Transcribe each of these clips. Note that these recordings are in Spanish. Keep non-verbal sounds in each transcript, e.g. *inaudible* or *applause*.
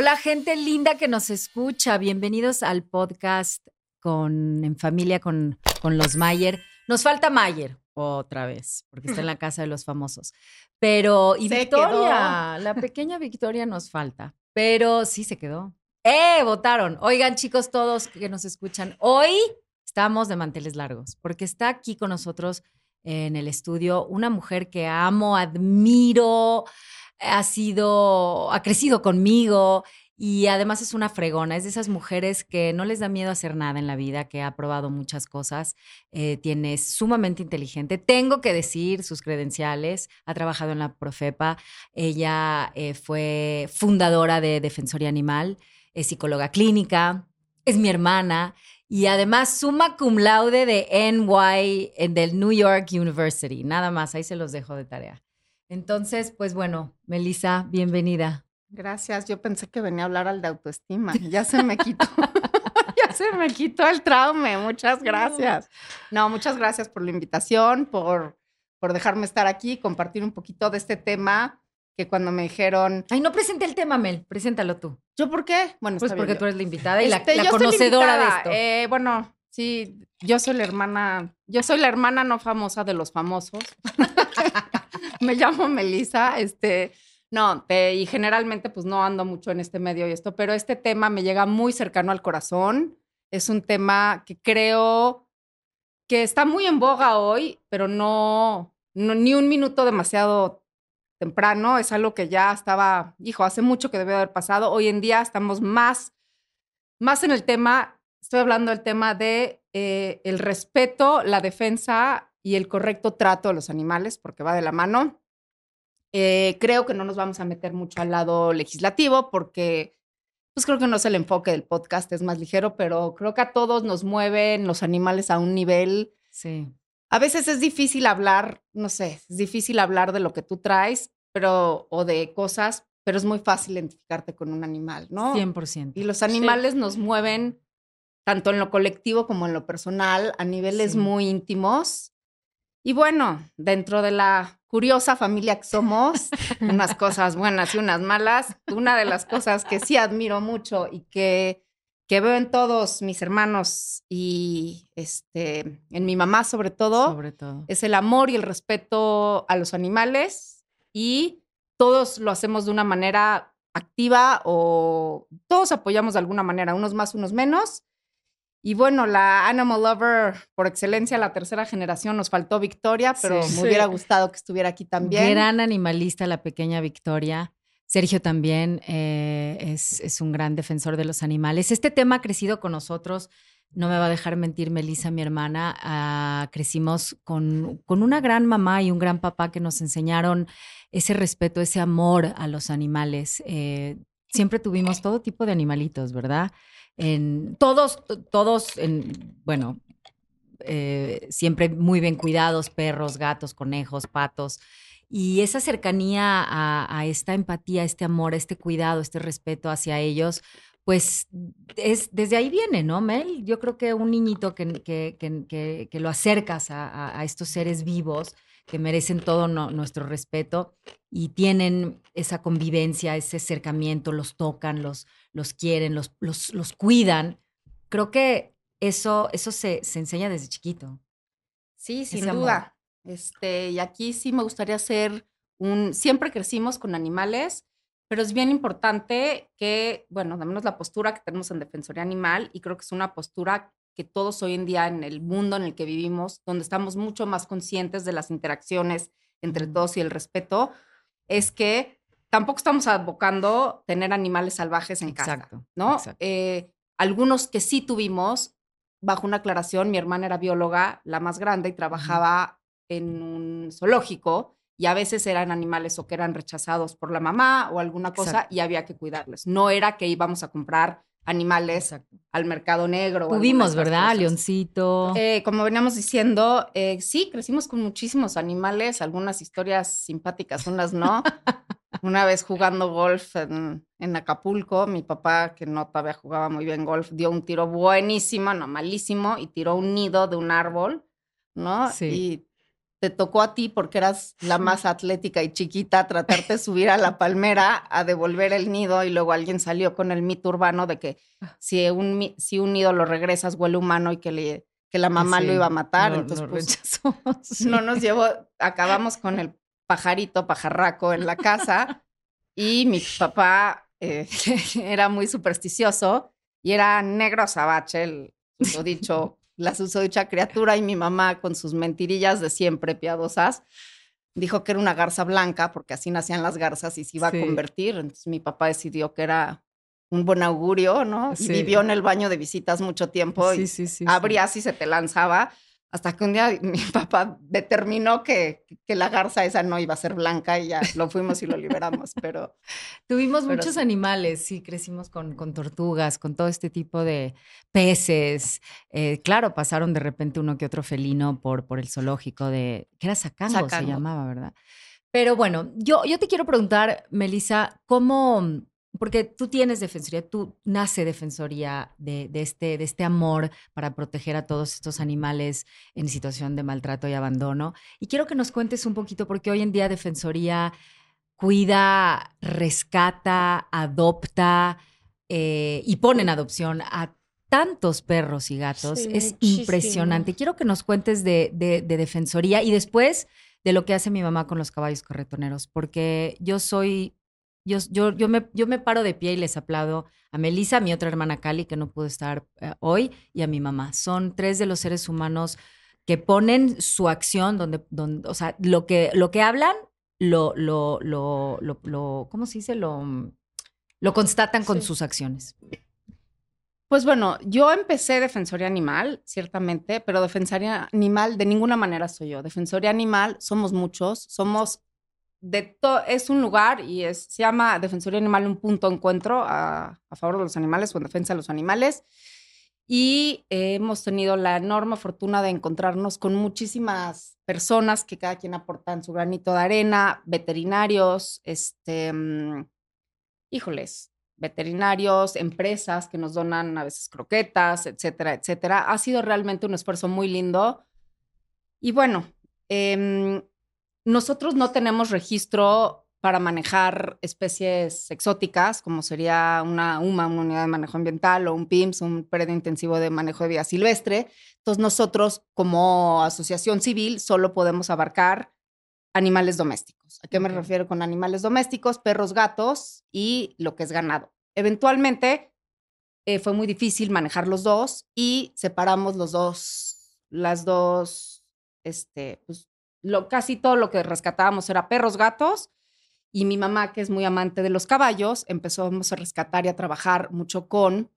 Hola, gente linda que nos escucha. Bienvenidos al podcast con En Familia con, con los Mayer. Nos falta Mayer otra vez, porque está en la casa de los famosos. Pero, y Se Victoria, la pequeña Victoria nos falta. Pero sí se quedó. ¡Eh! Votaron. Oigan, chicos, todos que nos escuchan, hoy estamos de manteles largos, porque está aquí con nosotros en el estudio una mujer que amo, admiro, ha sido, ha crecido conmigo y además es una fregona, es de esas mujeres que no les da miedo hacer nada en la vida, que ha probado muchas cosas, eh, tiene sumamente inteligente. Tengo que decir sus credenciales, ha trabajado en la Profepa, ella eh, fue fundadora de Defensoría Animal, es psicóloga clínica, es mi hermana y además summa cum laude de NY, del New York University. Nada más, ahí se los dejo de tarea. Entonces, pues bueno, Melissa, bienvenida. Gracias. Yo pensé que venía a hablar al de autoestima. *laughs* Ya se me quitó. *laughs* ya se me quitó el trauma. Muchas *laughs* gracias. No, muchas gracias por la invitación, por, por dejarme estar aquí, compartir un poquito de este tema que cuando me dijeron, Ay, no presenté el tema, Mel, preséntalo tú. ¿yo por qué? Bueno, Pues está porque bien, tú eres la invitada y la- Este, la, conocedora de esto. Eh, bueno, sí, yo soy la hermana, yo soy la hermana no famosa de los famosos. Me llamo Melissa, este, no, te- y generalmente pues no ando mucho en este medio y esto, pero este tema me llega muy cercano al corazón. Es un tema que creo que está muy en boga hoy, pero no, no ni un minuto demasiado temprano. Es algo que ya estaba, hijo, hace mucho que debió haber pasado. Hoy en día estamos más más en el tema, estoy hablando del tema de eh, el respeto, la defensa y el correcto trato a los animales, porque va de la mano. Eh, creo que no nos vamos a meter mucho al lado legislativo, porque pues creo que no es el enfoque del podcast, es más ligero, pero creo que a todos nos mueven los animales a un nivel. Sí. A veces es difícil hablar, no sé, es difícil hablar de lo que tú traes, pero o de cosas, pero es muy fácil identificarte con un animal, ¿no? 100%. Y los animales nos mueven tanto en lo colectivo como en lo personal a niveles Sí. muy íntimos. Y bueno, dentro de la curiosa familia que somos, unas cosas buenas y unas malas, una de las cosas que sí admiro mucho y que, que veo en todos mis hermanos y este, en mi mamá sobre todo, Sobre todo. es el amor y el respeto a los animales y todos lo hacemos de una manera activa o todos apoyamos de alguna manera, unos más, unos menos. Y bueno, la Animal Lover por excelencia, la tercera generación, nos faltó Victoria, pero Sí. me hubiera gustado que estuviera aquí también. Gran animalista, la pequeña Victoria. Sergio también eh, es, es un gran defensor de los animales. Este tema ha crecido con nosotros. No me va a dejar mentir Melissa, mi hermana. ah, crecimos con, con una gran mamá y un gran papá que nos enseñaron ese respeto, ese amor a los animales. Eh, siempre tuvimos todo tipo de animalitos, ¿verdad? En, todos, todos, en, bueno, eh, siempre muy bien cuidados, perros, gatos, conejos, patos. Y esa cercanía a, esta empatía, este amor, este cuidado, este respeto hacia ellos, pues es, desde ahí viene, ¿no, Mel? Yo creo que un niñito que, que, que, que- lo acercas a, a- estos seres vivos que merecen todo nuestro respeto y tienen esa convivencia, ese acercamiento, los tocan, los, los quieren, los, los, los cuidan. Creo que eso, eso se, se enseña desde chiquito. Sí, sin ese amor. duda. Este, y aquí sí me gustaría hacer un. Siempre crecimos con animales, pero es bien importante que, bueno, al menos la postura que tenemos en Defensoría Animal, y creo que es una postura que todos hoy en día en el mundo en el que vivimos, donde estamos mucho más conscientes de las interacciones entre todos y el respeto, es que tampoco estamos abocando tener animales salvajes en casa. Exacto, ¿no? exacto. Eh, algunos que sí tuvimos, bajo una aclaración, mi hermana era bióloga, la más grande, y trabajaba en un zoológico, y a veces eran animales o que eran rechazados por la mamá o alguna cosa, Exacto. y había que cuidarles. No era que íbamos a comprar animales al mercado negro. Tuvimos, ¿verdad? cosas. Leoncito. Eh, como veníamos diciendo, eh, sí, crecimos con muchísimos animales, algunas historias simpáticas, unas no. Una vez jugando golf en, en Acapulco, mi papá, que no todavía jugaba muy bien golf, dio un tiro buenísimo, no malísimo, y tiró un nido de un árbol, ¿no? Sí. Y te tocó a ti porque eras la más atlética y chiquita tratarte de subir a la palmera a devolver el nido y luego alguien salió con el mito urbano de que si un, si un nido lo regresas huele humano y que, le, que la mamá lo iba a matar. entonces, pues, *laughs* no nos llevó, acabamos con el pajarito, pajarraco en la casa y mi papá eh, *laughs* era muy supersticioso y era negro azabache, el dicho la susodicha criatura y mi mamá con sus mentirillas de siempre piadosas dijo que era una garza blanca porque así nacían las garzas y se iba a convertir. Entonces mi papá decidió que era un buen augurio, ¿no? Y vivió en el baño de visitas mucho tiempo y abría si se te lanzaba. Hasta que un día mi *laughs* papá determinó que, que, la garza esa no iba a ser blanca y ya lo fuimos y lo liberamos, pero... Tuvimos muchos animales, sí, crecimos con, con, tortugas, con todo este tipo de peces. Eh, claro, pasaron de repente uno que otro felino por, por el zoológico de... que era Sacango, se llamaba, ¿verdad? Pero bueno, yo, yo te quiero preguntar, Melissa, ¿cómo, porque tú tienes defensoría, tú nace defensoría de, este, de este amor para proteger a todos estos animales en situación de maltrato y abandono. Y quiero que nos cuentes un poquito, porque hoy en día defensoría cuida, rescata, adopta eh, y pone en adopción a tantos perros y gatos. es impresionante. Quiero que nos cuentes de, de, de defensoría y después de lo que hace mi mamá con los caballos carretoneros, porque yo soy yo, yo, yo, me, yo me paro de pie y les aplaudo a Melissa, a mi otra hermana Cali, que no pudo estar eh, hoy, y a mi mamá. Son tres de los seres humanos que ponen su acción donde, donde o sea, lo que, lo que hablan, lo, lo, lo, lo, ¿cómo se dice? Lo, lo constatan con sus acciones. Pues bueno, yo empecé Defensoría Animal, ciertamente, pero Defensoría Animal de ninguna manera soy yo. Defensoría Animal somos muchos, somos de es un lugar y es, se llama Defensoría Animal un punto encuentro a, favor de los animales o en defensa de los animales. Y hemos tenido la enorme fortuna de encontrarnos con muchísimas personas que cada quien aportan su granito de arena, veterinarios, este, mm, híjoles, veterinarios, empresas que nos donan a veces croquetas, etcétera, etcétera. Ha sido realmente un esfuerzo muy lindo. Y bueno, eh, nosotros no tenemos registro para manejar especies exóticas, como sería una UMA, una unidad de manejo ambiental, o un PIMS, un predio intensivo de manejo de vida silvestre. Entonces, nosotros, como asociación civil, solo podemos abarcar animales domésticos. ¿A qué me refiero con animales domésticos? Perros, gatos y lo que es ganado. Eventualmente, eh, fue muy difícil manejar los dos y separamos los dos, las dos, este, pues, lo, casi todo lo que rescatábamos era perros, gatos. Y mi mamá, que es muy amante de los caballos, empezamos a rescatar y a trabajar mucho con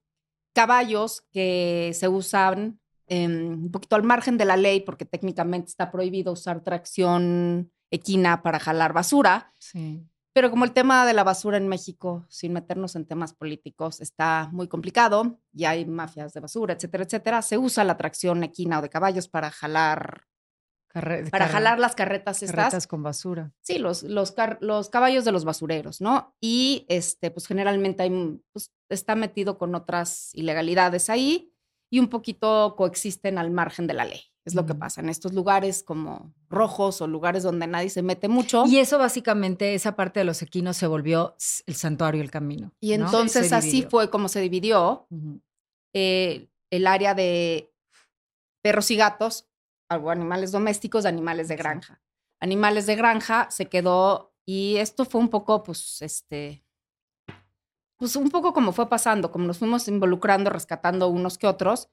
caballos que se usan un poquito al margen de la ley, porque técnicamente está prohibido usar tracción equina para jalar basura. Sí. Pero como el tema de la basura en México, sin meternos en temas políticos, está muy complicado y hay mafias de basura, etcétera, etcétera, se usa la tracción equina o de caballos para jalar para jalar las carretas estas. Carretas con basura. Sí, los, los, los, caballos de los basureros, ¿no? Y este, pues generalmente hay, pues, está metido con otras ilegalidades ahí y un poquito coexisten al margen de la ley. Es lo que pasa en estos lugares como rojos o lugares donde nadie se mete mucho. Y eso básicamente, esa parte de los equinos se volvió el santuario, el camino. Y entonces así fue como se dividió eh, el área de perros y gatos animales domésticos de animales de granja. Animales de granja se quedó y esto fue un poco, pues, este, pues un poco como fue pasando, como nos fuimos involucrando, rescatando unos que otros.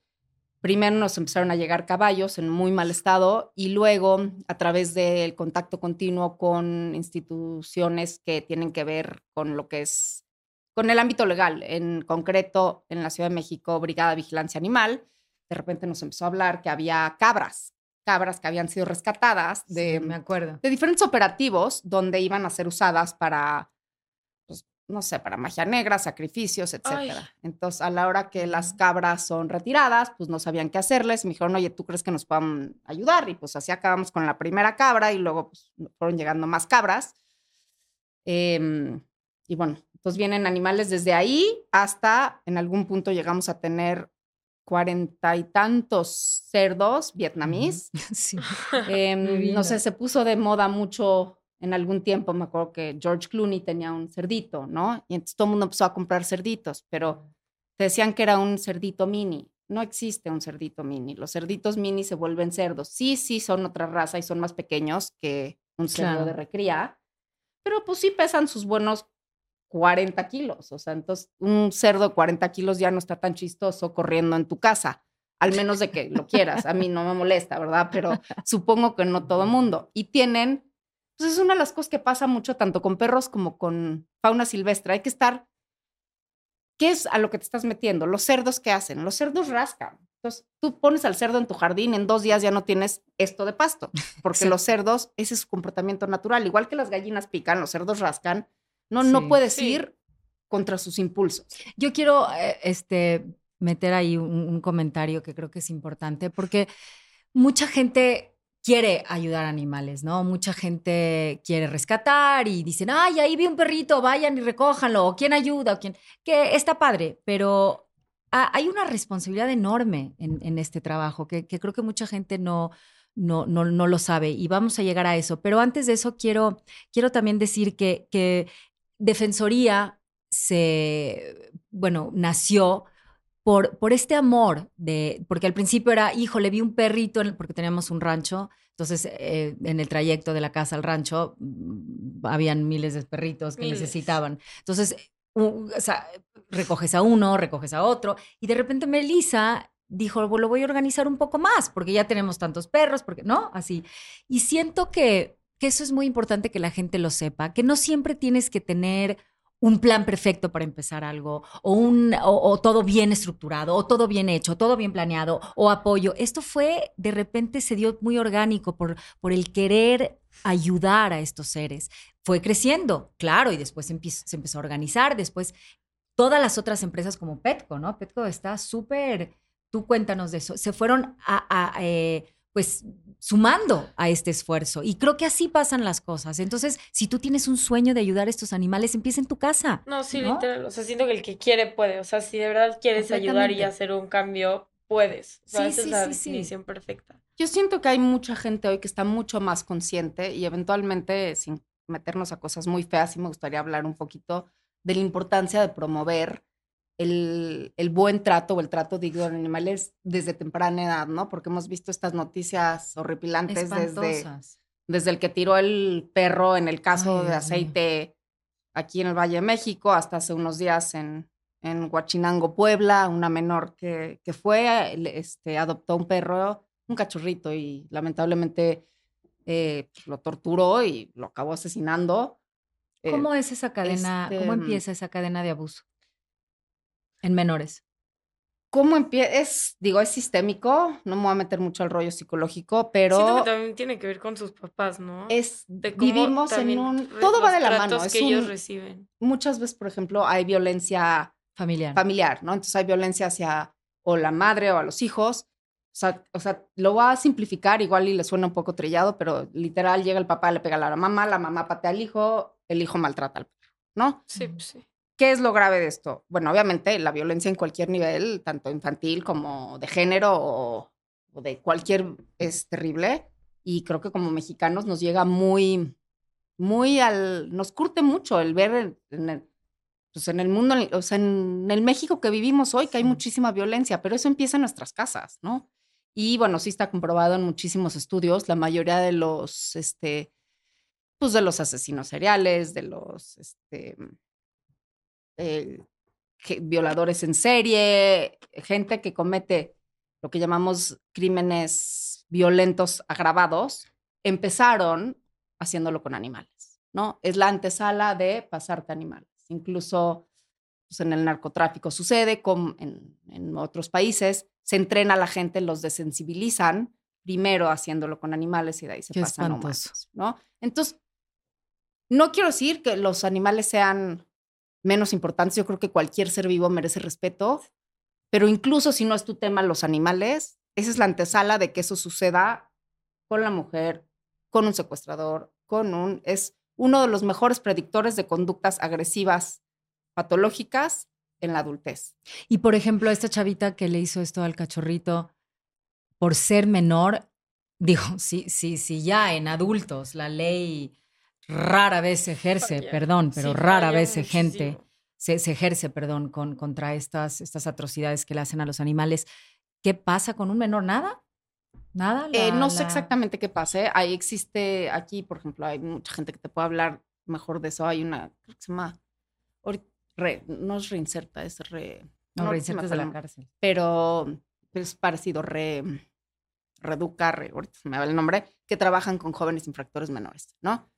Primero nos empezaron a llegar caballos en muy mal estado y luego a través del contacto continuo con instituciones que tienen que ver con lo que es, con el ámbito legal, en concreto en la Ciudad de México, Brigada de Vigilancia Animal, de repente nos empezó a hablar que había cabras cabras que habían sido rescatadas de, me acuerdo. de diferentes operativos donde iban a ser usadas para, pues, no sé, para magia negra, sacrificios, etcétera. Entonces, a la hora que las cabras son retiradas, pues no sabían qué hacerles. Me dijeron, oye, ¿tú crees que nos puedan ayudar? Y pues así acabamos con la primera cabra y luego pues, fueron llegando más cabras. Em, y bueno, entonces vienen animales desde ahí hasta en algún punto llegamos a tener cuarenta y tantos cerdos vietnamíes. *laughs* Sí. Em, no sé, se puso de moda mucho en algún tiempo. Me acuerdo que George Clooney tenía un cerdito, ¿no? Y entonces todo el mundo empezó a comprar cerditos, pero te decían que era un cerdito mini. No existe un cerdito mini. Los cerditos mini se vuelven cerdos. Sí, sí, son otra raza y son más pequeños que un cerdo Claro. de recría, pero pues sí pesan sus buenos 40 kilos. O sea, entonces un cerdo de 40 kilos ya no está tan chistoso corriendo en tu casa, al menos de que lo quieras. A mí no me molesta, ¿verdad? Pero supongo que no todo mundo. Y tienen, pues es una de las cosas que pasa mucho tanto con perros como con fauna silvestre. Hay que estar, ¿qué es a lo que te estás metiendo? Los cerdos, ¿qué hacen? Los cerdos rascan. Entonces, tú pones al cerdo en tu jardín, en dos días ya no tienes esto de pasto, porque Sí. los cerdos, ese es su comportamiento natural. Igual que las gallinas pican, los cerdos rascan. No, no puedes Sí. ir contra sus impulsos. Yo quiero eh, este, meter ahí un, un comentario que creo que es importante porque mucha gente quiere ayudar a animales, ¿no? Mucha gente quiere rescatar y dicen, ay, ahí vi un perrito, vayan y recójanlo, o quién ayuda, o quién, que está padre, pero ha- hay una responsabilidad enorme en, en este trabajo que, que creo que mucha gente no, no, no, no lo sabe y vamos a llegar a eso. Pero antes de eso quiero, quiero también decir que, que Defensoría se, bueno, nació por, por este amor de, porque al principio era, híjole, vi un perrito, en- porque teníamos un rancho, entonces eh, en el trayecto de la casa al rancho mm, habían miles de perritos que Miles. necesitaban. Entonces, u- o sea, recoges a uno, recoges a otro, y de repente Melissa dijo, lo voy a organizar un poco más, porque ya tenemos tantos perros, porque, ¿no? Así. Y siento que, que eso es muy importante que la gente lo sepa, que no siempre tienes que tener un plan perfecto para empezar algo, o, un, o, todo bien estructurado, o todo bien hecho, todo bien planeado, o apoyo. Esto fue, de repente se dio muy orgánico por, por el querer ayudar a estos seres. Fue creciendo, claro, y después se empezó a organizar, después todas las otras empresas como Petco, ¿no? Petco está súper, tú cuéntanos de eso, se fueron a, a, eh, pues sumando a este esfuerzo. Y creo que así pasan las cosas. Entonces, si tú tienes un sueño de ayudar a estos animales, empieza en tu casa. No, sí, ¿no? literal. O sea, siento que el que quiere puede. O sea, si de verdad quieres ayudar y hacer un cambio, puedes. O sea, Sí, esa sí, es la sí, sí. definición perfecta. Yo siento que hay mucha gente hoy que está mucho más consciente y eventualmente, sin meternos a cosas muy feas, sí me gustaría hablar un poquito de la importancia de promover el, el buen trato o el trato digno de animales desde temprana edad, ¿no? Porque hemos visto estas noticias horripilantes desde, Espantosas. desde el que tiró el perro en el caso Ay, de aceite aquí en el Valle de México, hasta hace unos días en, en Huachinango, Puebla, una menor que, que fue, este, adoptó un perro, un cachorrito, y lamentablemente eh, pues, lo torturó y lo acabó asesinando. Eh, ¿Cómo es esa cadena? este, ¿Cómo empieza esa cadena de abuso en menores? ¿Cómo empieza? Es, digo, es sistémico, no me voy a meter mucho al rollo psicológico, Siento pero que también tiene que ver con sus papás, ¿no? es, De cómo vivimos en un... Todo va de la mano. tratos Es que ellos un- reciben. muchas veces, por ejemplo, hay violencia Familiar. familiar, ¿no? Entonces hay violencia hacia o la madre o a los hijos. O sea, o sea, lo va a simplificar, igual y le suena un poco trillado, pero literal llega el papá, le pega a la mamá, la mamá patea al hijo, el hijo maltrata al perro, ¿no? Sí, pues sí. ¿Qué es lo grave de esto? Bueno, obviamente la violencia en cualquier nivel, tanto infantil como de género o, o de cualquier, es terrible. Y creo que como mexicanos nos llega muy, muy al, nos curte mucho el ver en, en el, pues en el mundo, o sea, en el México que vivimos hoy, que hay muchísima violencia, pero eso empieza en nuestras casas, ¿no? Y bueno, sí está comprobado en muchísimos estudios, la mayoría de los, este, pues de los asesinos seriales, de los, este, eh, violadores en serie, gente que comete lo que llamamos crímenes violentos agravados, empezaron haciéndolo con animales, ¿no? Es la antesala de pasarte animales. Incluso pues, en el narcotráfico sucede, como en, en otros países, se entrena a la gente, los desensibilizan, primero haciéndolo con animales y de ahí se Qué pasan a espantoso. humanos, ¿no? Entonces, no quiero decir que los animales sean menos importantes, yo creo que cualquier ser vivo merece respeto, pero incluso si no es tu tema los animales, esa es la antesala de que eso suceda con la mujer, con un secuestrador, con un... Es uno de los mejores predictores de conductas agresivas patológicas en la adultez. Y por ejemplo, esta chavita que le hizo esto al cachorrito, por ser menor, digo, sí, sí, sí, ya en adultos la ley rara vez se ejerce, Falla. perdón, pero Sí, rara vez se gente, se, se ejerce, perdón, con, contra estas, estas atrocidades que le hacen a los animales. ¿Qué pasa con un menor? ¿Nada? ¿Nada? Eh, La- no sé exactamente qué pase. Ahí existe, aquí, por ejemplo, hay mucha gente que te puede hablar mejor de eso. Hay una, creo que se llama, re- no es reinserta, es re... No, me reinsertas de la cárcel. Pero es parecido, re, reduca, re- ahorita me va el nombre, que trabajan con jóvenes infractores menores, ¿no?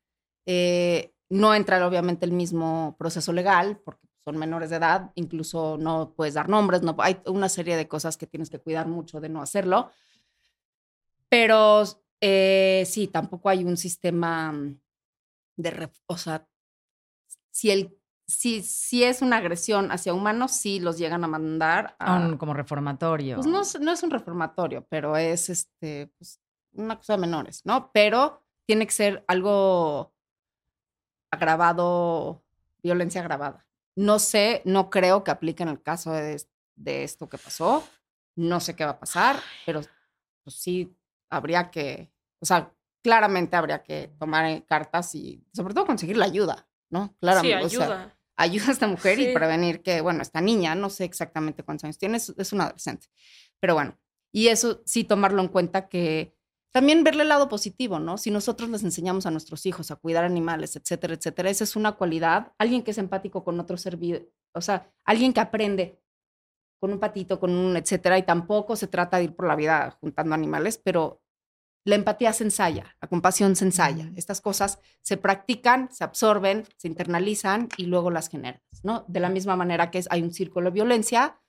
Eh, no entra obviamente el mismo proceso legal porque son menores de edad, incluso no puedes dar nombres, no, hay una serie de cosas que tienes que cuidar mucho de no hacerlo. Pero eh, sí, tampoco hay un sistema de, ref- o sea, si, el, si, si es una agresión hacia humanos, sí los llegan a mandar A a... un como reformatorio. Pues no, es- no es un reformatorio, pero es este, pues, una cosa de menores, ¿no? Pero tiene que ser algo agravado, violencia agravada. No sé, no creo que aplique en el caso de, de esto que pasó. No sé qué va a pasar, pero pues sí habría que, o sea, claramente habría que tomar eh, cartas y sobre todo conseguir la ayuda, ¿no? Sí, Claramente. o sea, ayuda. *laughs* ayuda a esta mujer y Sí. prevenir que, bueno, esta niña, no sé exactamente cuántos años tiene, es, es una adolescente. Pero bueno, y eso sí tomarlo en cuenta que también verle el lado positivo, ¿no? Si nosotros les enseñamos a nuestros hijos a cuidar animales, etcétera, etcétera, esa es una cualidad. Alguien que es empático con otro ser vivo, o sea, alguien que aprende con un patito, con un etcétera, y tampoco se trata de ir por la vida juntando animales, pero la empatía se ensaya, la compasión se ensaya. Estas cosas se practican, se absorben, se internalizan y luego las generas, ¿no? De la misma manera que es, hay un círculo de violencia,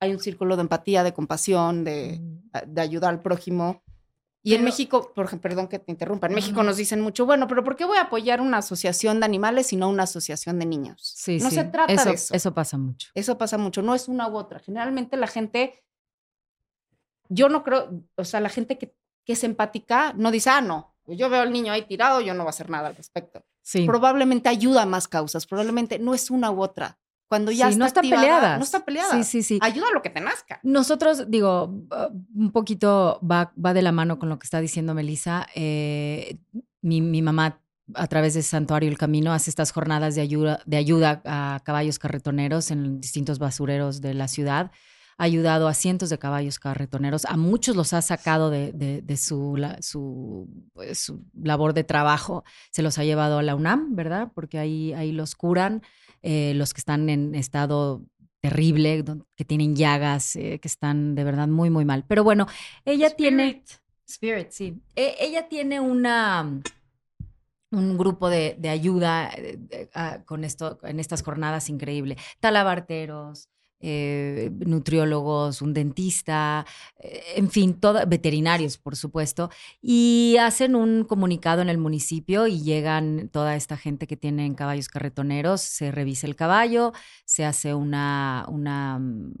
hay un círculo de empatía, de compasión, de, de ayuda al prójimo. Y en Pero- México, por perdón que te interrumpa, en No, México no. nos dicen mucho, bueno, pero ¿por qué voy a apoyar una asociación de animales y no una asociación de niños? Sí, no sí. se trata eso, de eso. Eso pasa mucho. Eso pasa mucho, no es una u otra. Generalmente la gente, yo no creo, o sea, la gente que, que es empática no dice, ah, no, yo veo al niño ahí tirado, yo no voy a hacer nada al respecto. Sí. Probablemente ayuda a más causas, probablemente no es una u otra. Cuando ya Sí, está no está activada, peleada. No está peleada. Sí, sí, sí. Ayuda a lo que te nazca. Nosotros, digo, un poquito va, va de la mano con lo que está diciendo Melissa. Eh, mi, mi mamá, a través de Santuario El Camino, hace estas jornadas de ayuda, de ayuda a caballos carretoneros en distintos basureros de la ciudad. Ha ayudado a cientos de caballos carretoneros. A muchos los ha sacado de, de- de su, la- su, pues, su labor de trabajo. Se los ha llevado a la UNAM, ¿verdad? Porque ahí, ahí los curan. Eh, los que están en estado terrible, que tienen llagas, eh, que están de verdad muy, muy mal. Pero bueno, ella tiene... Spirit, sí. E- ella tiene una un grupo de, de ayuda eh, de- ah, con esto, en estas jornadas increíble. Talabarteros, eh, nutriólogos, un dentista, eh, en fin, toda- veterinarios, por supuesto, y hacen un comunicado en el municipio y llegan toda esta gente que tienen caballos carretoneros, se revisa el caballo, se hace una, una mm,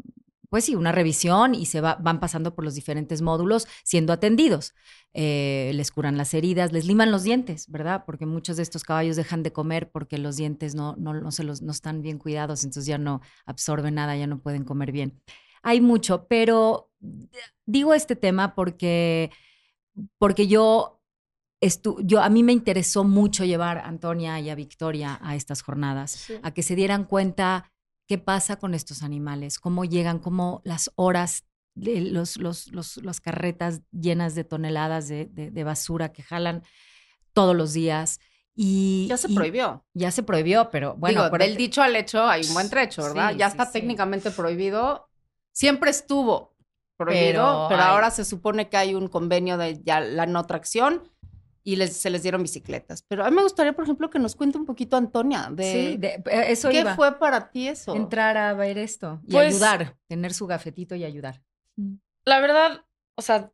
pues sí, una revisión y se va- van pasando por los diferentes módulos siendo atendidos. Eh, les curan las heridas, les liman los dientes, ¿verdad? Porque muchos de estos caballos dejan de comer porque los dientes no, no, no, se los, no están bien cuidados, entonces ya no absorben nada, ya no pueden comer bien. Hay mucho, pero digo este tema porque, porque yo, estu yo, a mí me interesó mucho llevar a Antonia y a Victoria a estas jornadas Sí. a que se dieran cuenta qué pasa con estos animales, cómo llegan, cómo las horas, de los, los, los- las carretas llenas de toneladas de, de- de basura que jalan todos los días. Y, Ya se y prohibió. Ya se prohibió, pero bueno, Digo, del dicho al hecho hay un buen trecho, ¿verdad? Sí, ya está sí. técnicamente prohibido. Siempre estuvo prohibido, Pero pero, ahora se supone que hay un convenio de ya la no tracción y les, se les dieron bicicletas. Pero a mí me gustaría, por ejemplo, que nos cuente un poquito, Antonia, de, sí, de- eh, eso qué iba. fue para ti eso. entrar a ver esto y Pues- ayudar, tener su gafetito y ayudar. La verdad, o sea,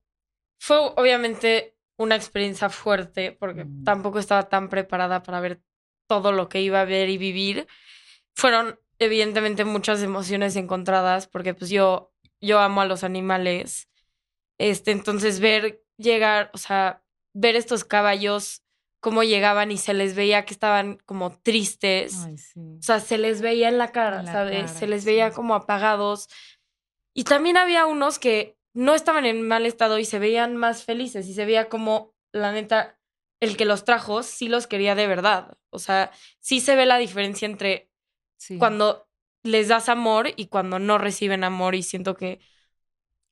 fue obviamente una experiencia fuerte porque Mm. tampoco estaba tan preparada para ver todo lo que iba a ver y vivir. Fueron evidentemente muchas emociones encontradas porque pues yo yo amo a los animales. Este, entonces ver llegar, o sea, ver estos caballos cómo llegaban y se les veía que estaban como tristes. Ay, sí. O sea, se les veía en la cara, En la ¿sabes? cara, se les sí. veía como apagados. Y también había unos que no estaban en mal estado y se veían más felices y se veía como, la neta, el que los trajo sí los quería de verdad. O sea, sí se ve la diferencia entre Sí. cuando les das amor y cuando no reciben amor y siento que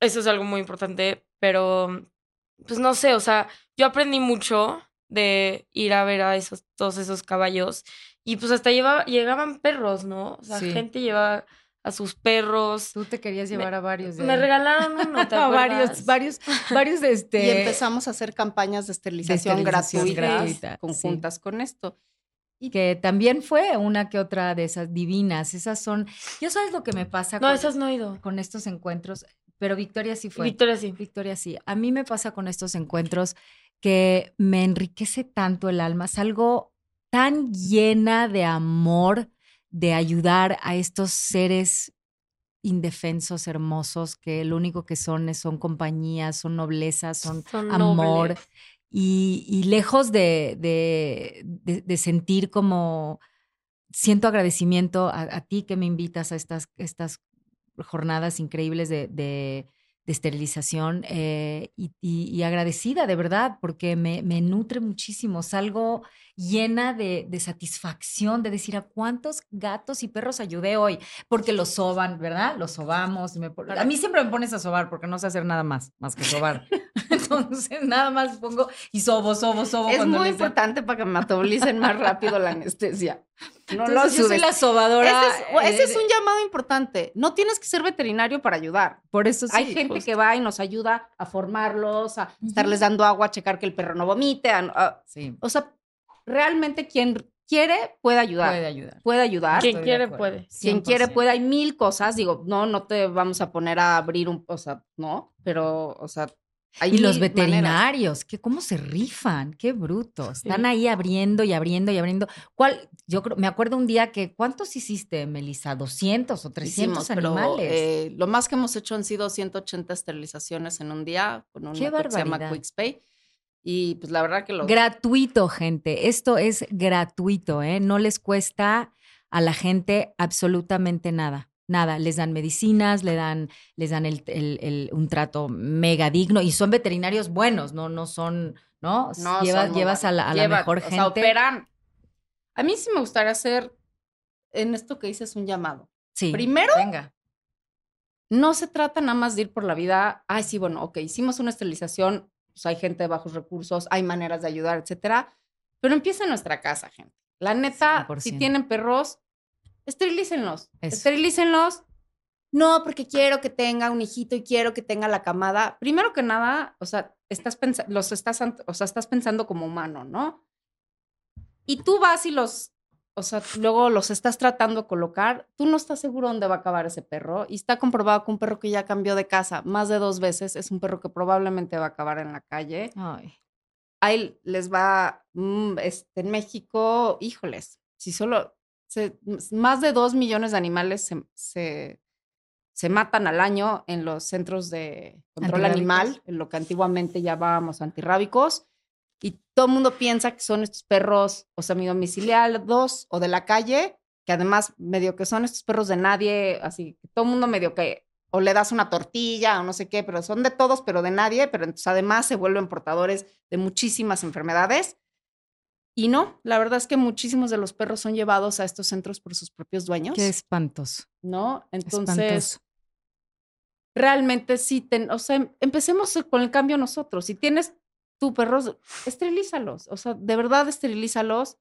eso es algo muy importante, pero pues no sé, o sea, yo aprendí mucho de ir a ver a esos todos esos caballos y pues hasta lleva, llegaban perros, ¿no? O sea, Sí. gente llevaba a sus perros. Tú te querías llevar a varios de Me ahí. regalaron uno, ¿te *laughs* a acuerdas? varios, varios, varios de *laughs* este. Y empezamos a hacer campañas de esterilización, esterilización gratuitas, gratuita, sí. conjuntas con esto. Y que también fue una que otra de esas divinas. Esas son. Yo sabes lo que me pasa No, con, esas no he ido. con estos encuentros, pero Victoria sí fue. Victoria sí. Victoria sí. A mí me pasa con estos encuentros que me enriquece tanto el alma. Salgo tan llena de amor de ayudar a estos seres indefensos, hermosos, que lo único que son es, son compañía, son nobleza, son Son amor. Y, y lejos de, de- de- de sentir como, siento agradecimiento a, a ti que me invitas a estas, estas jornadas increíbles de, de- de esterilización eh, y, y- y agradecida de verdad porque me, me nutre muchísimo. Salgo llena de, de satisfacción de decir a cuántos gatos y perros ayudé hoy porque los soban, ¿verdad? Los sobamos. me a mí siempre me pones a sobar porque no sé hacer nada más, más que sobar. *laughs* Entonces nada más pongo y sobo, sobo, sobo. Es muy importante para que metabolicen más rápido la anestesia. No lo Entonces, yo soy la sobadora. Ese es, ese es eh, un llamado importante. No tienes que ser veterinario para ayudar. Por eso sí. Hay gente justo. que va y nos ayuda a formarlos, a estarles dando agua, a checar que el perro no vomite. a- a- Sí, o sea, realmente quien quiere puede ayudar. puede Puede, ayudar. ayudar. Quien quiere puede. Quien quiere 100%. puede. Hay mil cosas. Digo, no, no te vamos a poner a abrir un, o sea, no, pero, o sea, hay Y los mil maneras. veterinarios, que cómo se rifan, qué brutos. Están ahí abriendo y abriendo y abriendo. ¿Cuál? Yo creo, me acuerdo un día que, ¿cuántos hiciste, Melissa? ¿200 o 300 Hicimos, pero, animales? eh, lo más que hemos hecho han sido 180 esterilizaciones en un día con ¡Qué que se llama! QuickSpay. Y pues la verdad que lo... Gratuito, gente. Esto es gratuito, ¿eh? No les cuesta a la gente absolutamente nada. Nada, les dan medicinas, le dan, les dan el, el- el- un trato mega digno y son veterinarios buenos, no, no son, ¿no? No, llevas son muy llevas a la, a la mejor o gente. sea, operan. A mí sí me gustaría hacer en esto que dices un llamado. sí. Primero, venga. no se trata nada más de ir por la vida, ay, sí, bueno, ok, hicimos una esterilización, pues hay gente de bajos recursos, hay maneras de ayudar, etcétera, pero empieza en nuestra casa, gente. La neta, si 100%. tienen perros, esterilícenlos, Eso. esterilícenlos. No, porque quiero que tenga un hijito y quiero que tenga la camada. Primero que nada, o sea, estás los estás, o sea, estás pensando como humano, ¿no? Y tú vas y los, o sea, luego los estás tratando de colocar, tú no estás seguro dónde va a acabar ese perro. Y está comprobado que un perro que ya cambió de casa más de dos veces es un perro que probablemente va a acabar en la calle. Ay, Ahí les va, mm, este, en México, híjoles, si solo, se- más de dos millones de animales se, se, se matan al año en los centros de control animal, en lo que antiguamente llamábamos antirrábicos. Y todo el mundo piensa que son estos perros, o semidomiciliados o de la calle, que además medio que son estos perros de nadie, así todo el mundo medio que o le das una tortilla o no sé qué, pero son de todos, pero de nadie, pero entonces además se vuelven portadores de muchísimas enfermedades. Y no, la verdad es que muchísimos de los perros son llevados a estos centros por sus propios dueños, qué espantoso. ¿no? Entonces, Espantoso. realmente sí, ten- o sea, em- empecemos con el cambio nosotros. Si tienes tu perros, esterilízalos, o sea, de verdad esterilízalos.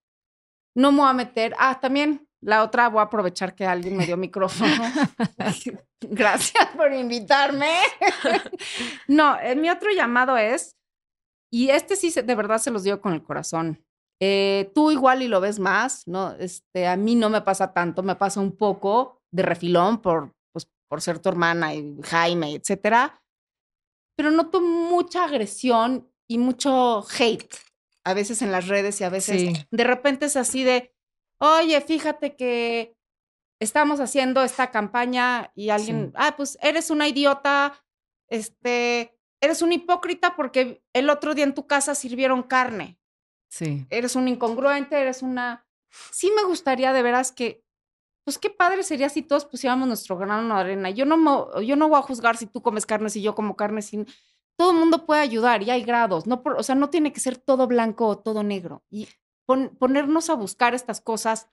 No me voy a meter, ah, también la otra, voy a aprovechar que alguien me dio *laughs* micrófono. *laughs* Gracias por invitarme. *laughs* no, eh, mi otro llamado es, y este sí se- de verdad se los digo con el corazón. Eh, tú igual y lo ves más, ¿no? Este, a mí no me pasa tanto, me pasa un poco de refilón por, pues, por ser tu hermana y Jaime, etcétera. Pero noto mucha agresión y mucho hate a veces en las redes y a veces Sí. de repente es así de, oye, fíjate que estamos haciendo esta campaña y alguien, Sí. ah, pues eres una idiota, este, eres un hipócrita porque el otro día en tu casa sirvieron carne. Sí. eres un incongruente, eres una... Sí me gustaría de veras que, pues qué padre sería si todos pusiéramos nuestro grano de arena. Yo no, me- yo no voy a juzgar si tú comes carne, si yo como carne, si... Todo el mundo puede ayudar y hay grados, no por- o sea, no tiene que ser todo blanco o todo negro. Y pon- ponernos a buscar estas cosas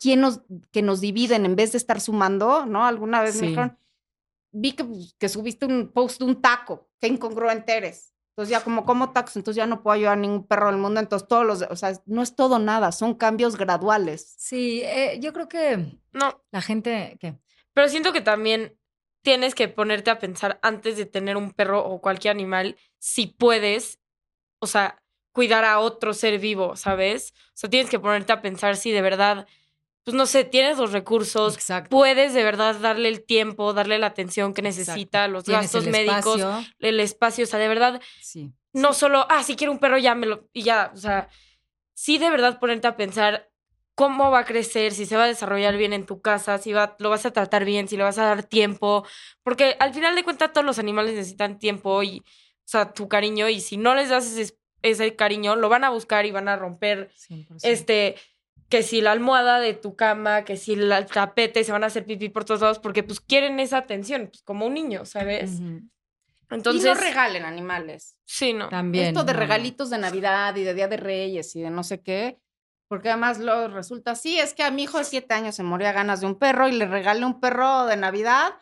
quién nos, que nos dividen en vez de estar sumando, ¿no? Alguna vez Sí. me dijeron, vi que, pues, que subiste un post de un taco, qué incongruente eres. Entonces ya como como tacos, entonces ya no puedo ayudar a ningún perro del mundo, entonces todos los, o sea, no es todo nada, son cambios graduales. Sí, eh, yo creo que No, la gente, ¿qué? pero siento que también tienes que ponerte a pensar antes de tener un perro o cualquier animal, si puedes, o sea, cuidar a otro ser vivo, ¿sabes? O sea, tienes que ponerte a pensar si de verdad, pues no sé, tienes los recursos, Exacto. puedes de verdad darle el tiempo, darle la atención que Exacto. necesita, los Tienes gastos el médicos, espacio, el espacio, o sea, de verdad, Sí. no solo, ah, si quiero un perro, ya me lo, y ya, o sea, sí de verdad ponerte a pensar cómo va a crecer, si se va a desarrollar bien en tu casa, si va, lo vas a tratar bien, si le vas a dar tiempo, porque al final de cuentas todos los animales necesitan tiempo y, o sea, tu cariño, y si no les das ese, ese cariño, lo van a buscar y van a romper, 100%. este, que si la almohada de tu cama, que si el tapete, se van a hacer pipí por todos lados, porque pues quieren esa atención, pues como un niño, ¿sabes? Ujú. Entonces, Entonces, y no regalen animales. sí, no. También. Esto de no, regalitos de Navidad y de Día de Reyes y de no sé qué, porque además luego resulta, sí, es que a mi hijo de siete años se moría ganas de un perro y le regalé un perro de Navidad,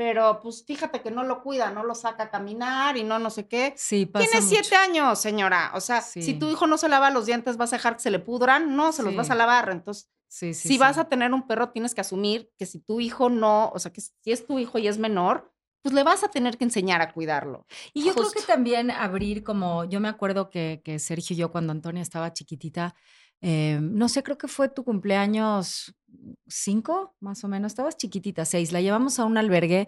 pero pues fíjate que no lo cuida, no lo saca a caminar y no no sé qué. Sí, pasa Tiene mucho. siete años, señora. O sea, si tu hijo no se lava los dientes, ¿vas a dejar que se le pudran? No, se los vas a lavar. Entonces, Sí, si vas a tener un perro, tienes que asumir que si tu hijo no, o sea, que si es tu hijo y es menor, pues le vas a tener que enseñar a cuidarlo. Y yo creo que también abrir como, yo me acuerdo que, que Sergio y yo cuando Antonia estaba chiquitita, eh, no sé, creo que fue tu cumpleaños cinco, más o menos, estabas chiquitita, seis, la llevamos a un albergue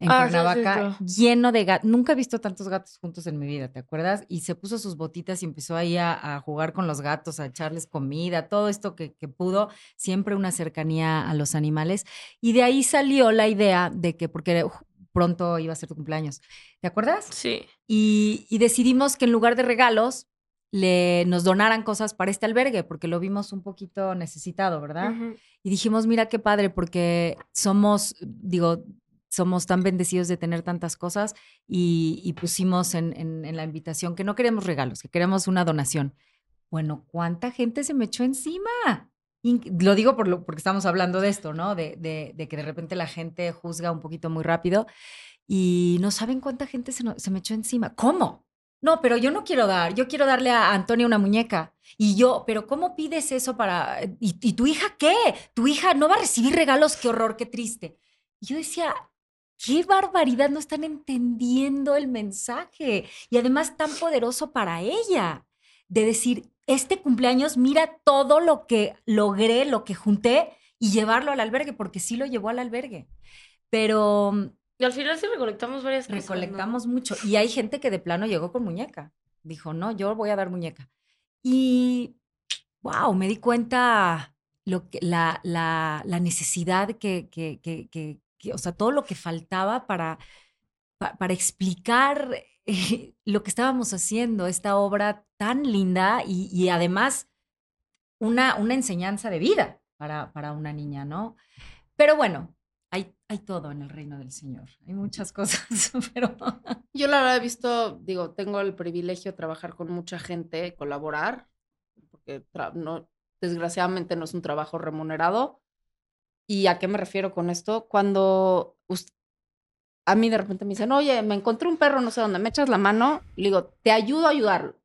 en Ah, sí, sí, Cuernavaca sí. lleno de gatos, nunca he visto tantos gatos juntos en mi vida, ¿te acuerdas? Y se puso sus botitas y empezó ahí a, a jugar con los gatos, a echarles comida, todo esto que, que pudo, siempre una cercanía a los animales. Y de ahí salió la idea de que, porque uf, pronto iba a ser tu cumpleaños, ¿te acuerdas? Sí. y, y decidimos que en lugar de regalos le nos donaran cosas para este albergue porque lo vimos un poquito necesitado, ¿verdad? Y dijimos, mira qué padre porque somos, digo, somos tan bendecidos de tener tantas cosas y, y pusimos en, en- en la invitación que no queremos regalos, que queremos una donación. Bueno, ¿cuánta gente se me echó encima? Lo digo por lo- porque estamos hablando de esto, ¿no? De, de- de que de repente la gente juzga un poquito muy rápido y no saben cuánta gente se, no- se me echó encima. ¿Cómo? No, pero yo no quiero dar, yo quiero darle a Antonia una muñeca. Y yo, pero ¿cómo pides eso para... ¿Y, y tu hija qué? Tu hija no va a recibir regalos, qué horror, qué triste. Y yo decía, qué barbaridad, no están entendiendo el mensaje. Y además tan poderoso para ella, de decir, este cumpleaños, mira todo lo que logré, lo que junté y llevarlo al albergue, porque sí lo llevó al albergue. Pero Y al final sí recolectamos varias cosas. recolectamos mucho. Y hay gente que de plano llegó con muñeca. Dijo, no, yo voy a dar muñeca. Y, wow, me di cuenta lo que, la, la, necesidad que, que, que, o sea, todo lo que faltaba para, pa- para explicar eh, lo que estábamos haciendo, esta obra tan linda y, y además una, una enseñanza de vida para, para una niña, ¿no? Pero bueno, hay, hay todo en el reino del Señor. Hay muchas cosas, *laughs* pero Yo la verdad he visto, digo, tengo el privilegio de trabajar con mucha gente, colaborar, porque no, desgraciadamente no es un trabajo remunerado. ¿Y a qué me refiero con esto? Cuando a mí de repente me dicen, oye, me encontré un perro, no sé dónde, me echas la mano, le digo, te ayudo a ayudarlo,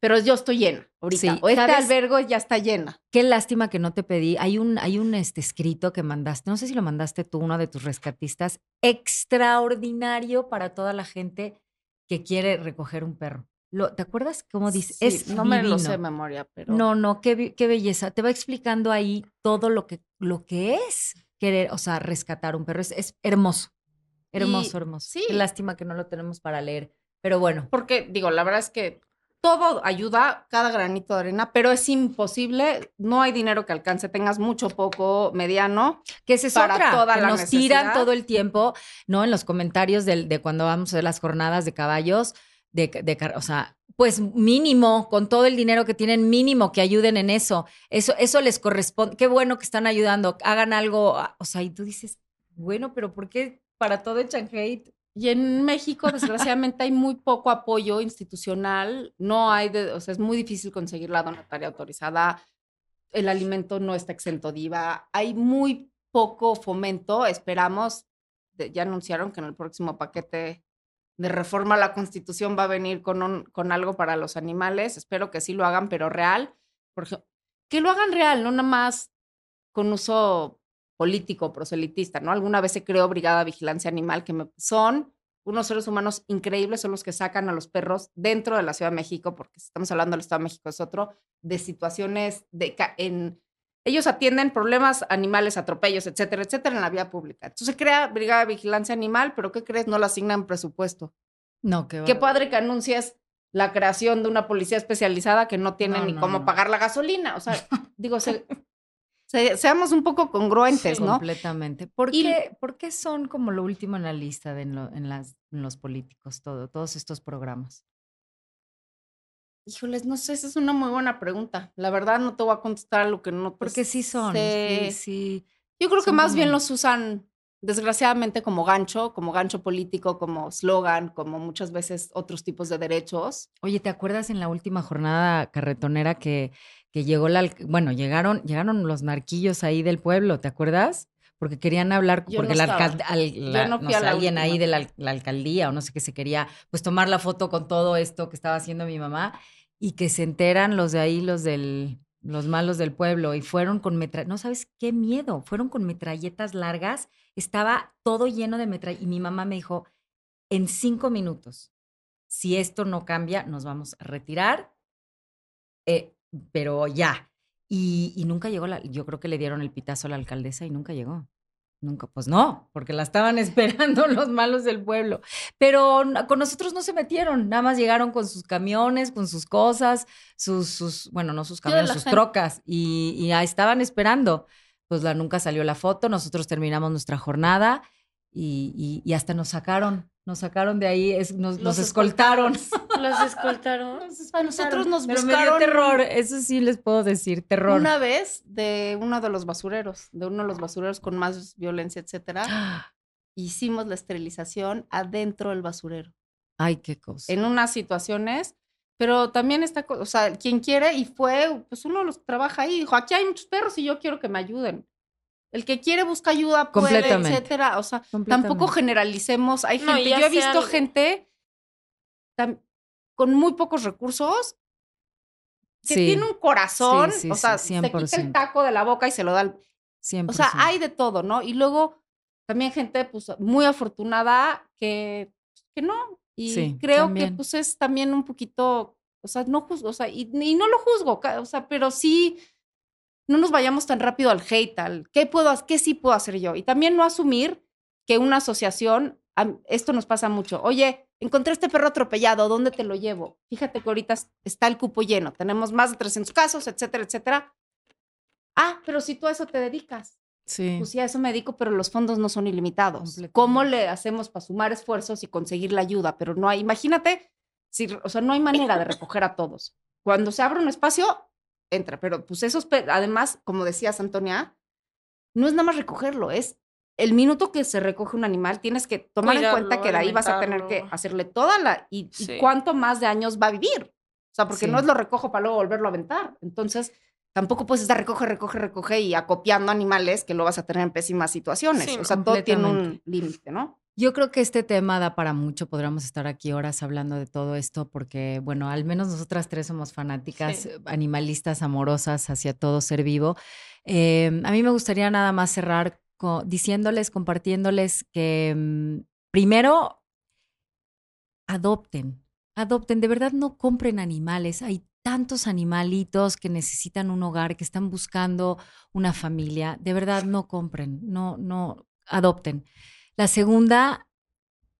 pero yo estoy llena ahorita, Sí, o este albergue ya está llena. qué lástima que no te pedí. Hay un, hay un este, escrito que mandaste, no sé si lo mandaste tú, uno de tus rescatistas, extraordinario para toda la gente que quiere recoger un perro. Lo, ¿Te acuerdas cómo dice? Sí, es no me lo sé de memoria, pero... No, no, qué, qué belleza. Te va explicando ahí todo lo que, lo que es querer, o sea, rescatar un perro. Es, es hermoso, hermoso, Y- hermoso. sí. Qué lástima que no lo tenemos para leer. Pero bueno, Porque, digo, la verdad es que todo ayuda, cada granito de arena, pero es imposible, no hay dinero que alcance, tengas mucho, poco, mediano. que es para otra, toda que la nos tiran todo el tiempo, ¿no? En los comentarios de cuando vamos a las jornadas de caballos, de, de o sea, pues mínimo, con todo el dinero que tienen, mínimo que ayuden en eso. Eso, eso les corresponde. Qué bueno que están ayudando, hagan algo. O sea, y tú dices, bueno, pero ¿por qué para todo echan hate? Y en México, desgraciadamente, hay muy poco apoyo institucional. No hay, de- o sea, es muy difícil conseguir la donataria autorizada. El alimento no está exento de IVA. Hay muy poco fomento. Esperamos, de- ya anunciaron que en el próximo paquete de reforma a la Constitución va a venir con, un, con algo para los animales. Espero que sí lo hagan, pero real. Por ejemplo, que lo hagan real, no nada más con uso político, proselitista, ¿no? Alguna vez se creó Brigada Vigilancia Animal, que me- son unos seres humanos increíbles, son los que sacan a los perros dentro de la Ciudad de México, porque si estamos hablando del Estado de México, es otro, de situaciones de... En, ellos atienden problemas animales, atropellos, etcétera, etcétera, en la vía pública. Entonces se crea Brigada de Vigilancia Animal, pero ¿qué crees? No le asignan presupuesto. No, qué, Qué padre que anuncies la creación de una policía especializada que no tiene No, ni no, cómo no. pagar la gasolina. O sea, digo, se- *laughs* se- seamos un poco congruentes, ¿no? Completamente. ¿Por, Y- qué, por qué son como lo último en la lista de en, lo- en las, en los políticos, todo, todos estos programas? Híjoles, no sé, esa es una muy buena pregunta. La verdad no te voy a contestar lo que no te Porque sí son. sé. Sí, sí. Yo creo que más bien los usan, desgraciadamente, como gancho, como gancho político, como slogan, como muchas veces otros tipos de derechos. Oye, ¿te acuerdas en la última jornada carretonera que, que llegó la, bueno, llegaron, llegaron los narquillos ahí del pueblo, ¿te acuerdas? Porque querían hablar, Yo porque no al- la- no sé, la alguien ahí de la, al- la alcaldía o no sé qué se quería, pues tomar la foto con todo esto que estaba haciendo mi mamá y que se enteran los de ahí, los del, los malos del pueblo y fueron con metra, no sabes qué miedo, fueron con metralletas largas, estaba todo lleno de metralletas y mi mamá me dijo, en cinco minutos, si esto no cambia, nos vamos a retirar, eh, pero ya. Y, y nunca llegó, la, yo creo que le dieron el pitazo a la alcaldesa y nunca llegó. Nunca, pues no, porque la estaban *laughs* esperando los malos del pueblo. Pero con nosotros no se metieron, nada más llegaron con sus camiones, con sus cosas, sus, sus bueno, no sus camiones, sus gente. trocas, y, y estaban esperando. Pues la, nunca salió la foto, nosotros terminamos nuestra jornada y, y- y hasta nos sacaron, nos sacaron de ahí, es- nos, nos Los escoltaron. Los *laughs* escoltaron. A nosotros nos Pero me dio buscaron terror, eso sí les puedo decir, terror. una vez de uno de los basureros, de uno de los basureros con más violencia, etcétera. *gasps* Hicimos la esterilización adentro del basurero. Ay, qué cosa. en unas situaciones, pero también está, o sea, quien quiere y fue, pues uno los trabaja ahí, dijo, aquí hay muchos perros y yo quiero que me ayuden. El que quiere busca ayuda, puede, Completamente. etcétera. O sea, tampoco generalicemos. Hay No, gente, ya yo he visto algo. gente tam- con muy pocos recursos que Sí, tiene un corazón, sí, sí, o sea, sí, se quita el 100%. taco de la boca y se lo da al 100%. o sea, hay de todo, ¿no? Y luego también gente pues muy afortunada que, que no. Y Sí, creo también. que pues es también un poquito, o sea, no juzgo, o sea, y, y no lo juzgo, o sea, pero sí no nos vayamos tan rápido al hate, al qué puedo, qué sí puedo hacer yo. Y también no asumir que una asociación, esto nos pasa mucho. Oye, encontré este perro atropellado, ¿dónde te lo llevo? Fíjate que ahorita es- está el cupo lleno, tenemos más de 300 casos, etcétera, etcétera. Ah, pero si tú a eso te dedicas. Sí. Pues sí, a eso me dedico, pero los fondos no son ilimitados. ¿Cómo le hacemos para sumar esfuerzos y conseguir la ayuda? Pero no hay, imagínate, si, o sea, no hay manera de recoger a todos. Cuando se abre un espacio, entra, pero pues esos, además, como decías, Antonia, no es nada más recogerlo, es el minuto que se recoge un animal, tienes que tomar en cuenta que de ahí vas a tener que hacerle toda la, y, y cuánto más de años va a vivir. O sea, porque Sí. no es lo recojo para luego volverlo a aventar. Entonces, tampoco puedes estar recoge, recoge, recoge y acopiando animales que lo vas a tener en pésimas situaciones. Sí, o sea, todo tiene un límite, ¿no? Yo creo que este tema da para mucho, podríamos estar aquí horas hablando de todo esto, porque, bueno, al menos nosotras tres somos fanáticas, Sí. eh, animalistas, amorosas hacia todo ser vivo. Eh, a mí me gustaría nada más cerrar diciéndoles, compartiéndoles que mm, primero adopten, adopten, de verdad no compren animales, hay tantos animalitos que necesitan un hogar, que están buscando una familia, de verdad no compren, no, no, adopten. La segunda,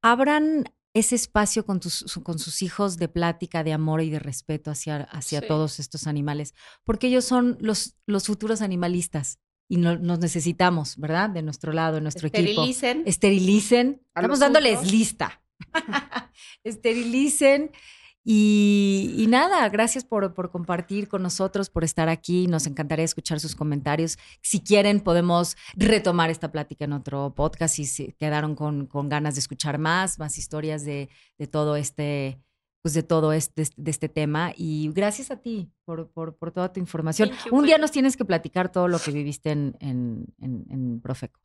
abran ese espacio con, tus, su- con sus hijos de plática, de amor y de respeto hacia, hacia Sí. todos estos animales, porque ellos son los, los futuros animalistas y no- nos necesitamos, ¿verdad? De nuestro lado, de nuestro equipo. Esterilicen. Estamos dándoles lista. *laughs* Esterilicen. Y, y nada, gracias por, por compartir con nosotros, por estar aquí. Nos encantaría escuchar sus comentarios. Si quieren, podemos retomar esta plática en otro podcast si se quedaron con, con ganas de escuchar más, más historias de, de todo este, pues de todo este, de este tema. Y gracias a ti por, por, por toda tu información. Un día nos tienes que platicar todo lo que viviste en, en, en, en Profeco.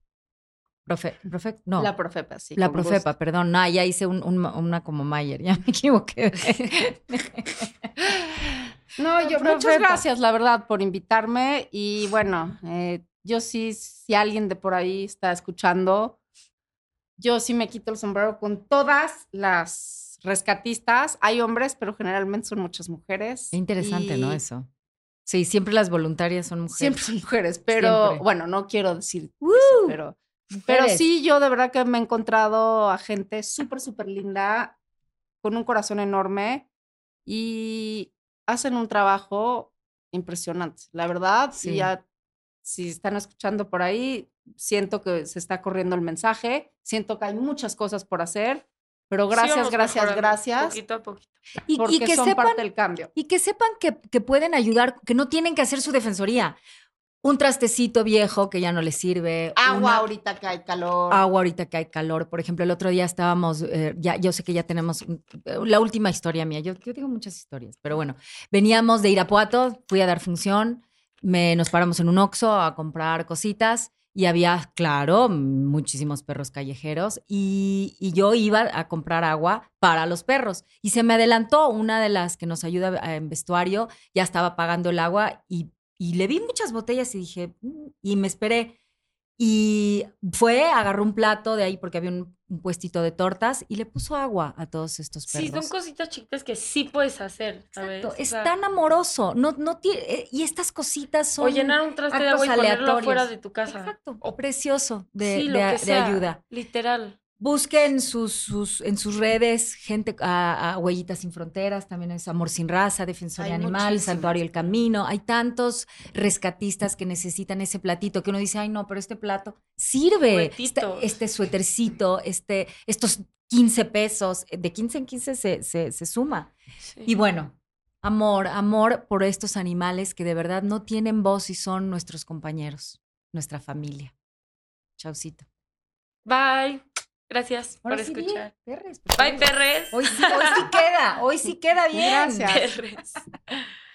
Profe, Profe- no. La profepa, sí. La Profepa, gusto. perdón. No, ya hice un- un- una como Mayer, ya *laughs* me equivoqué. No, yo, Profepa. muchas gracias, la verdad, por invitarme. Y bueno, eh, yo sí, si alguien de por ahí está escuchando, yo sí me quito el sombrero con todas las rescatistas. Hay hombres, pero generalmente son muchas mujeres. Qué interesante, ¿no? Eso. Sí, siempre las voluntarias son mujeres. Siempre son mujeres, pero Siempre. bueno, no quiero decir eso, ¡Woo! Pero, sí, yo de verdad que me he encontrado a gente súper, súper linda, con un corazón enorme y hacen un trabajo impresionante, la verdad. Sí. Y ya, si están escuchando por ahí, siento que se está corriendo el mensaje, siento que hay muchas cosas por hacer, pero Sí gracias, vamos gracias, gracias, Poquito a poquito. Y, que son sepan, parte del cambio. y que sepan que, que pueden ayudar, que no tienen que hacer su defensoría. Un trastecito viejo que ya no les sirve. Agua una- ahorita que hay calor. agua ahorita que hay calor. Por ejemplo, el otro día estábamos, eh, ya, yo sé que ya tenemos eh, la última historia mía. Yo, yo tengo muchas historias, pero bueno, veníamos de Irapuato, fui a dar función, me, nos paramos en un Oxxo a comprar cositas y había, claro, muchísimos perros callejeros y, y yo iba a comprar agua para los perros y se me adelantó una de las que nos ayuda en vestuario, ya estaba pagando el agua y, y le vi muchas botellas y dije, "Mm", y me esperé. Y fue, agarró un plato de ahí porque había un, un puestito de tortas y le puso agua a todos estos perros. Sí, son cositas chiquitas que sí puedes hacer, ¿sabes? Exacto, O es sea, tan amoroso. No, no tiene, eh, y estas cositas son. O llenar un traste de agua y ponerlo fuera de tu casa. Exacto. O precioso de, sí, de- lo que de ayuda. Literal. Sus, sus, en sus redes gente a, a Huellitas Sin Fronteras, también es Amor Sin Raza, Defensoría Hay Animal. Santuario El Camino. Hay tantos rescatistas que necesitan ese platito que uno dice, ay, no, pero este plato sirve. Este, Juguetitos. este suétercito, este, estos 15 pesos, de 15 en 15 se, se, se suma. Sí. Y bueno, amor, amor por estos animales que de verdad no tienen voz y son nuestros compañeros, nuestra familia. Chaucito. Bye. Gracias Ahora por sí, escuchar. bien, perres, por Bye, perres. Hoy sí, hoy sí queda, hoy sí queda *laughs* bien. Gracias. Perres. *laughs*